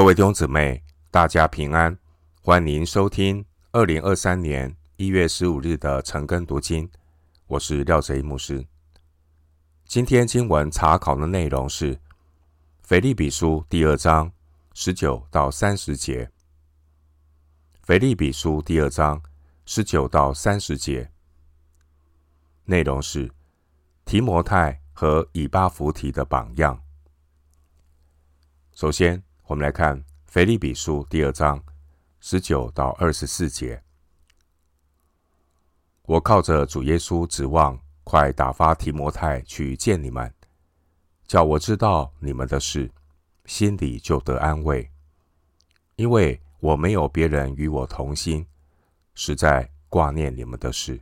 各位弟兄姊妹，大家平安，欢迎收听二零二三年一月十五日的晨更读经。我是廖哲一牧师。今天经文查考的内容是腓立比书第二章十九到三十节。腓立比书第二章十九到三十节内容是提摩太和以巴弗提的榜样。首先，我们来看腓立比书第二章十九到二十四节。我靠着主耶稣，指望快打发提摩太去见你们，叫我知道你们的事，心里就得安慰。因为我没有别人与我同心，实在挂念你们的事。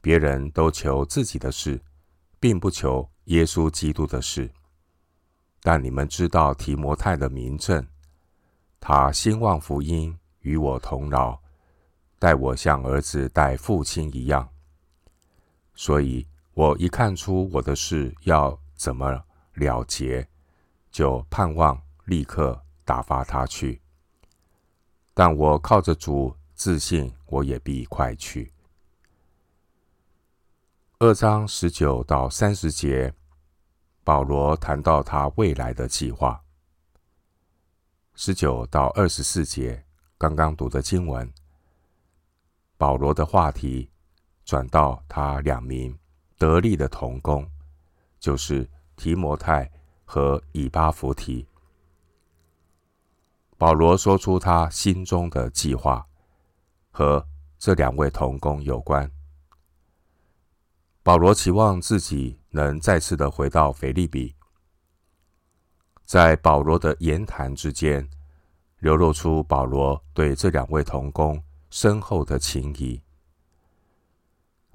别人都求自己的事，并不求耶稣基督的事。但你们知道提摩太的名证，他兴旺福音，与我同劳，待我像儿子待父亲一样。所以我一看出我的事要怎么了结，就盼望立刻打发他去。但我靠着主自信，我也必快去。二章十九到三十节。保罗谈到他未来的计划，十九到二十四节，刚刚读的经文。保罗的话题转到他两名得力的同工，就是提摩太和以巴弗提。保罗说出他心中的计划，和这两位同工有关。保罗期望自己能再次的回到腓立比，在保罗的言谈之间，流露出保罗对这两位同工深厚的情谊。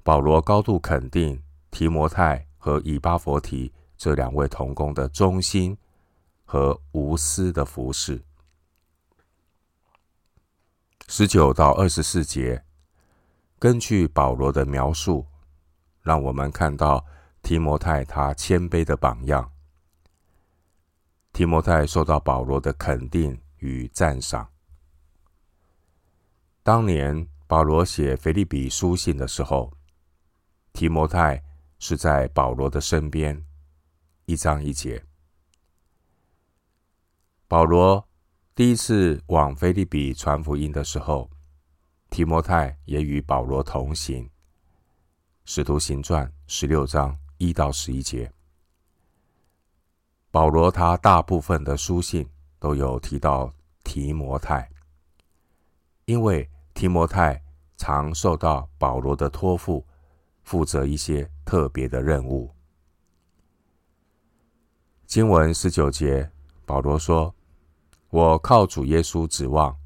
保罗高度肯定提摩太和以巴佛提这两位同工的忠心和无私的服侍。十九到二十四节，根据保罗的描述。让我们看到提摩太他谦卑的榜样。提摩太受到保罗的肯定与赞赏。当年保罗写腓利比书信的时候，提摩太是在保罗的身边。一章一节。保罗第一次往腓利比传福音的时候，提摩太也与保罗同行。使徒行传十六章一到十一节，保罗他大部分的书信都有提到提摩太，因为提摩太常受到保罗的托付，负责一些特别的任务。经文十九节，保罗说：“我靠主耶稣指望，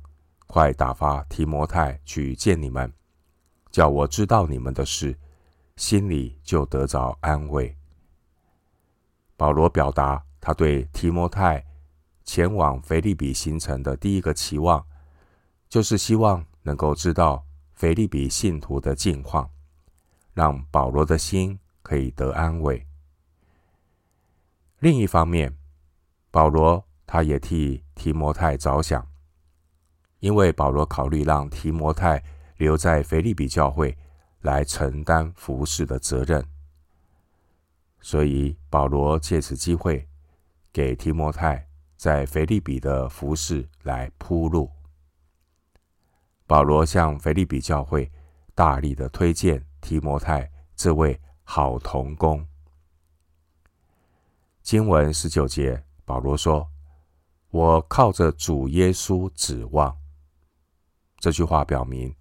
快打发提摩太去见你们，叫我知道你们的事。”心里就得着安慰。保罗表达他对提摩太前往腓立比行程的第一个期望，就是希望能够知道腓立比信徒的近况，让保罗的心可以得安慰。另一方面，保罗他也替提摩太着想，因为保罗考虑让提摩太留在腓立比教会。来承担服侍的责任，所以保罗借此机会给提摩太在腓利比的服侍来铺路。保罗向腓利比教会大力的推荐提摩太这位好童工。经文十九节，保罗说：“我靠着主耶稣指望。”这句话表明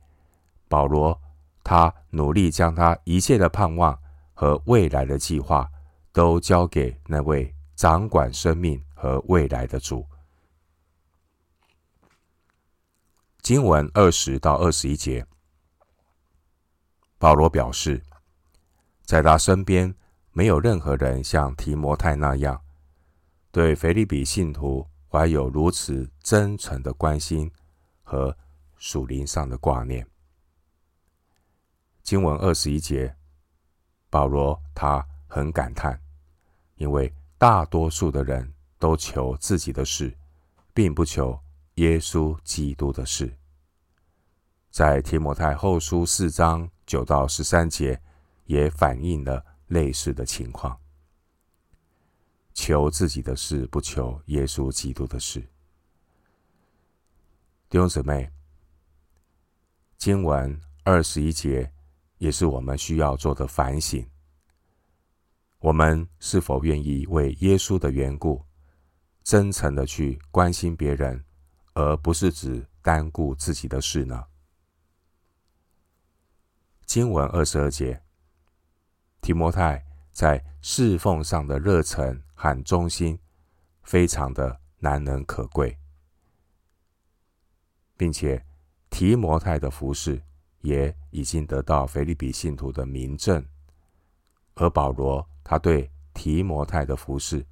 保罗。他努力将他一切的盼望和未来的计划都交给那位掌管生命和未来的主。经文二十到二十一节，保罗表示，在他身边没有任何人像提摩太那样，对腓立比信徒怀有如此真诚的关心和属灵上的挂念。经文二十一节，保罗他很感叹，因为大多数的人都求自己的事，并不求耶稣基督的事。在提摩太后书四章九到十三节，也反映了类似的情况。求自己的事，不求耶稣基督的事。弟兄姊妹，经文二十一节也是我们需要做的反省。我们是否愿意为耶稣的缘故，真诚的去关心别人，而不是只单顾自己的事呢？经文二十二节，提摩太在侍奉上的热忱和忠心，非常的难能可贵，并且提摩太的服侍也已经得到腓利比信徒的明证，而保罗他对提摩太的服侍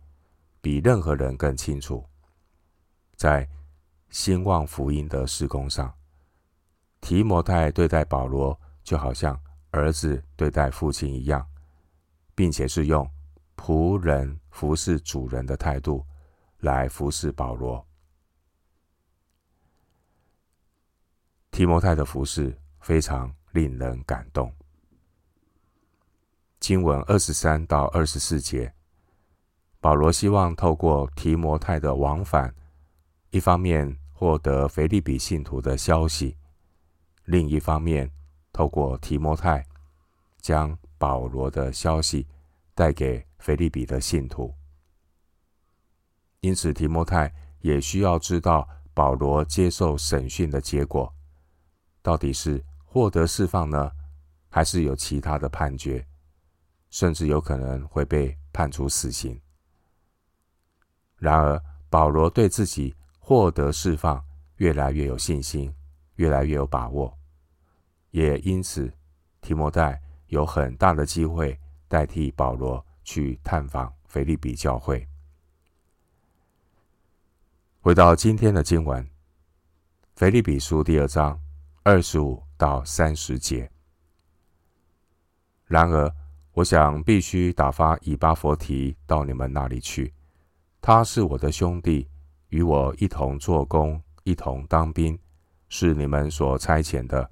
比任何人更清楚，在兴旺福音的施工上，提摩太对待保罗。就好像儿子对待父亲一样，并且是用仆人服侍主人的态度来服侍保罗。提摩太的服侍非常令人感动。经文二十三到二十四节，保罗希望透过提摩太的往返，一方面获得腓立比信徒的消息，另一方面，透过提摩太，将保罗的消息带给腓立比的信徒。因此，提摩太也需要知道保罗接受审讯的结果，到底是获得释放呢，还是有其他的判决，甚至有可能会被判处死刑。然而，保罗对自己获得释放越来越有信心，越来越有把握。也因此，提摩太有很大的机会代替保罗去探访腓利比教会。回到今天的经文，《腓利比书》第二章二十五到三十节。然而，我想必须打发以巴佛提到你们那里去，他是我的兄弟，与我一同做工，一同当兵，是你们所差遣的。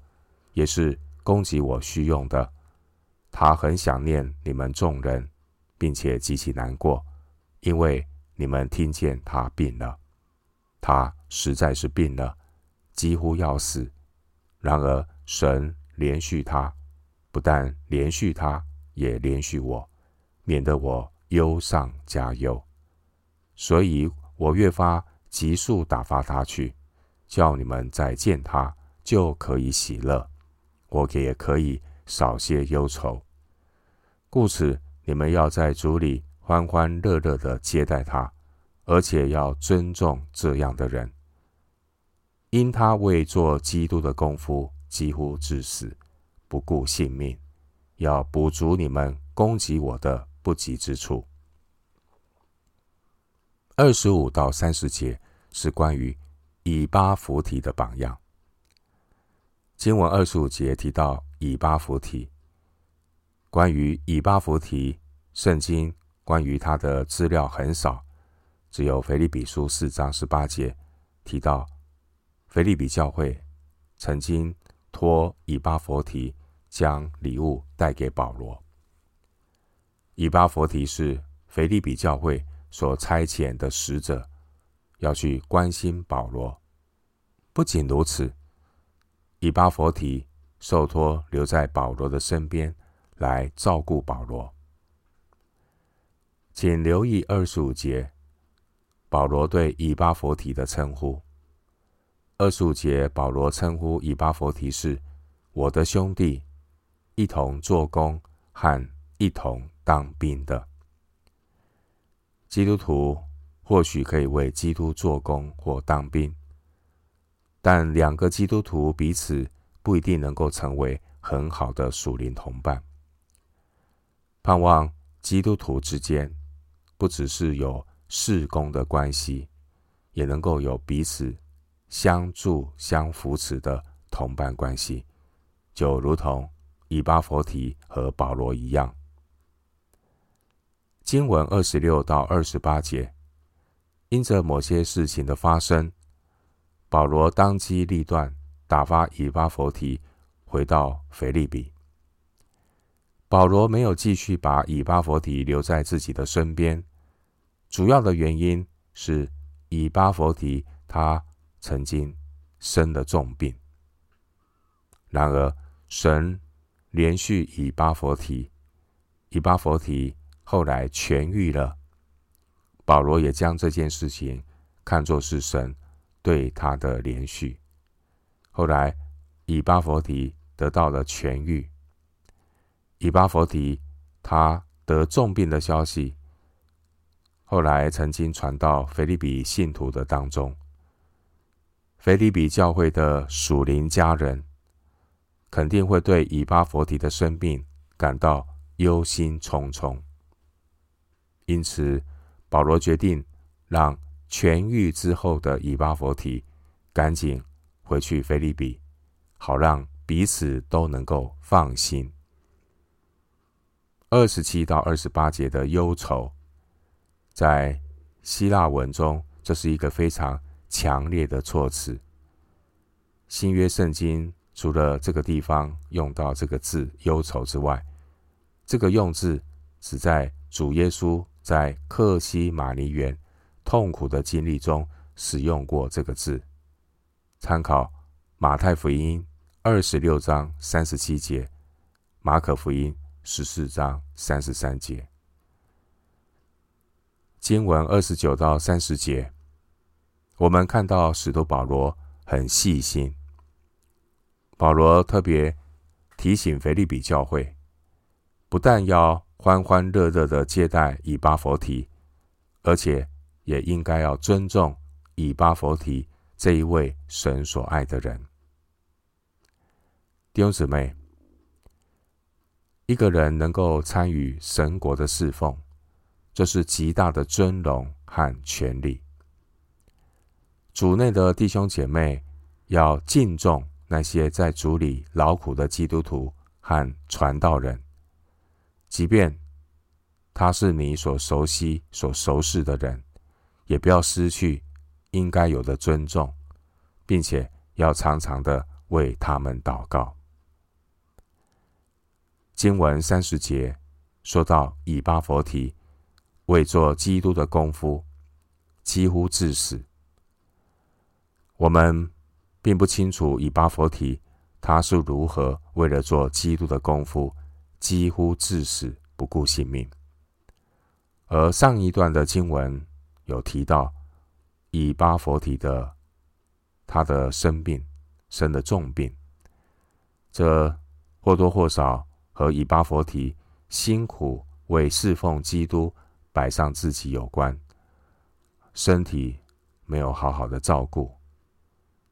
也是供给我需用的。他很想念你们众人，并且极其难过，因为你们听见他病了。他实在是病了，几乎要死。然而神连续他，不但连续他，也连续我，免得我忧上加忧。所以我越发急速打发他去，叫你们再见他，就可以喜乐。我也可以少些忧愁，故此你们要在主里欢欢乐乐的接待他，而且要尊重这样的人，因他为做基督的功夫几乎致死，不顾性命，要补足你们攻击我的不及之处。二十五到三十节是关于以巴弗提的榜样。经文二十五节提到以巴弗提，关于以巴弗提，圣经关于他的资料很少，只有腓利比书四章十八节提到，腓利比教会曾经托以巴佛提将礼物带给保罗。以巴佛提是腓立比教会所差遣的使者，要去关心保罗。不仅如此。以巴佛提受托留在保罗的身边来照顾保罗，请留意二十五节，保罗对以巴佛提的称呼。二十五节，保罗称呼以巴弗提是我的兄弟，一同做工和一同当兵的。基督徒或许可以为基督做工或当兵。但两个基督徒彼此不一定能够成为很好的属灵同伴。盼望基督徒之间不只是有事工的关系，也能够有彼此相助、相扶持的同伴关系，就如同以巴佛提和保罗一样。经文二十六到二十八节，因着某些事情的发生，保罗当机立断，打发以巴佛提回到腓立比。保罗没有继续把以巴佛提留在自己的身边，主要的原因是以巴佛提他曾经生了重病。然而，神连续以巴佛提，以巴佛提后来痊愈了。保罗也将这件事情看作是神对他的连续。后来，以巴佛提得到了痊愈。以巴佛提他得重病的消息，后来曾经传到腓利比信徒的当中。腓利比教会的属灵家人肯定会对以巴弗提的生病感到忧心忡忡，因此保罗决定让痊愈之后的以巴弗提赶紧回去腓利比，好让彼此都能够放心。二十七到二十八节的忧愁，在希腊文中，这是一个非常强烈的措辞。新约圣经除了这个地方用到这个字“忧愁”之外，这个用字只在主耶稣在克西马尼园痛苦的经历中使用过这个字。参考马太福音二十六章三十七节，马可福音。十四章三十三节，经文二十九到三十节，我们看到使徒保罗很细心。保罗特别提醒腓利比教会，不但要欢欢乐乐的接待以巴佛提，而且也应该要尊重以巴佛提这一位神所爱的人。弟兄姊妹。一个人能够参与神国的侍奉，这是极大的尊荣和权利。主内的弟兄姐妹要敬重那些在主里劳苦的基督徒和传道人，即便他是你所熟悉、所熟识的人，也不要失去应该有的尊重，并且要常常的为他们祷告。经文三十节说到以巴佛提为做基督的功夫，几乎致死。我们并不清楚以巴佛提他是如何为了做基督的功夫，几乎致死，不顾性命。而上一段的经文有提到以巴佛提的他的生病，生的重病，这或多或少。和以巴佛提辛苦为侍奉基督摆上自己有关，身体没有好好的照顾，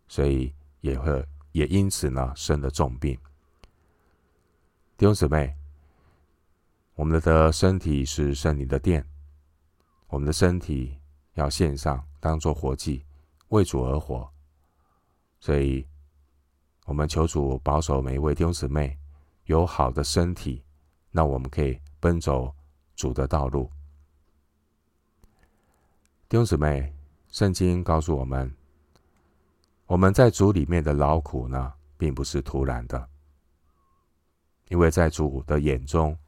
所以也会也因此呢生了重病。弟兄姊妹，我们的身体是圣灵的殿，我们的身体要献上，当做活祭，为主而活。所以，我们求主保守每一位弟兄姊妹。有好的身体，那我们可以奔走主的道路。弟兄姊妹，圣经告诉我们，我们在主里面的劳苦呢，并不是突然的，因为在主的眼中，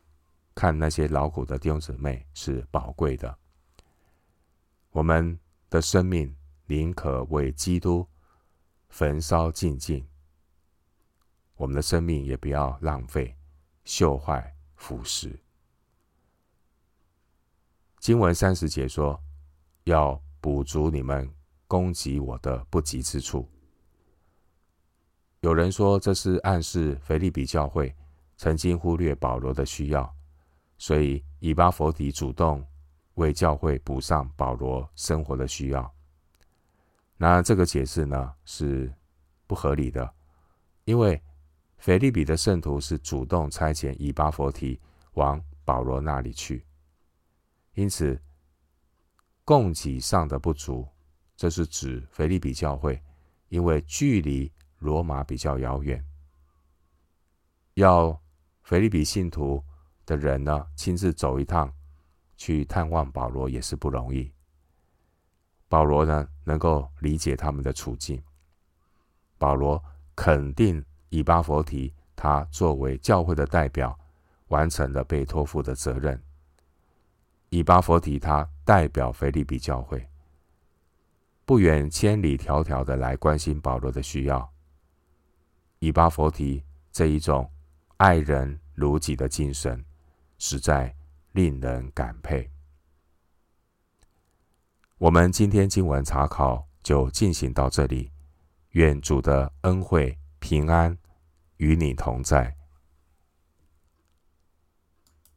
看那些劳苦的弟兄姊妹是宝贵的。我们的生命宁可为基督焚烧尽尽。我们的生命也不要浪费、朽坏、腐蚀。经文三十节说：“要补足你们攻击我的不及之处。”有人说这是暗示腓利比教会曾经忽略保罗的需要，所以以巴佛提主动为教会补上保罗生活的需要。那这个解释呢是不合理的，因为。腓利比的圣徒是主动差遣以巴佛提往保罗那里去，因此供给上的不足，这是指腓立比教会，因为距离罗马比较遥远，要腓立比信徒的人呢亲自走一趟去探望保罗也是不容易。保罗呢能够理解他们的处境。保罗肯定以巴弗提，他作为教会的代表，完成了被托付的责任。以巴弗提他代表腓立比教会，不远千里迢迢的来关心保罗的需要。以巴弗提这一种爱人如己的精神，实在令人感佩。我们今天经文查考就进行到这里，愿主的恩惠平安与你同在。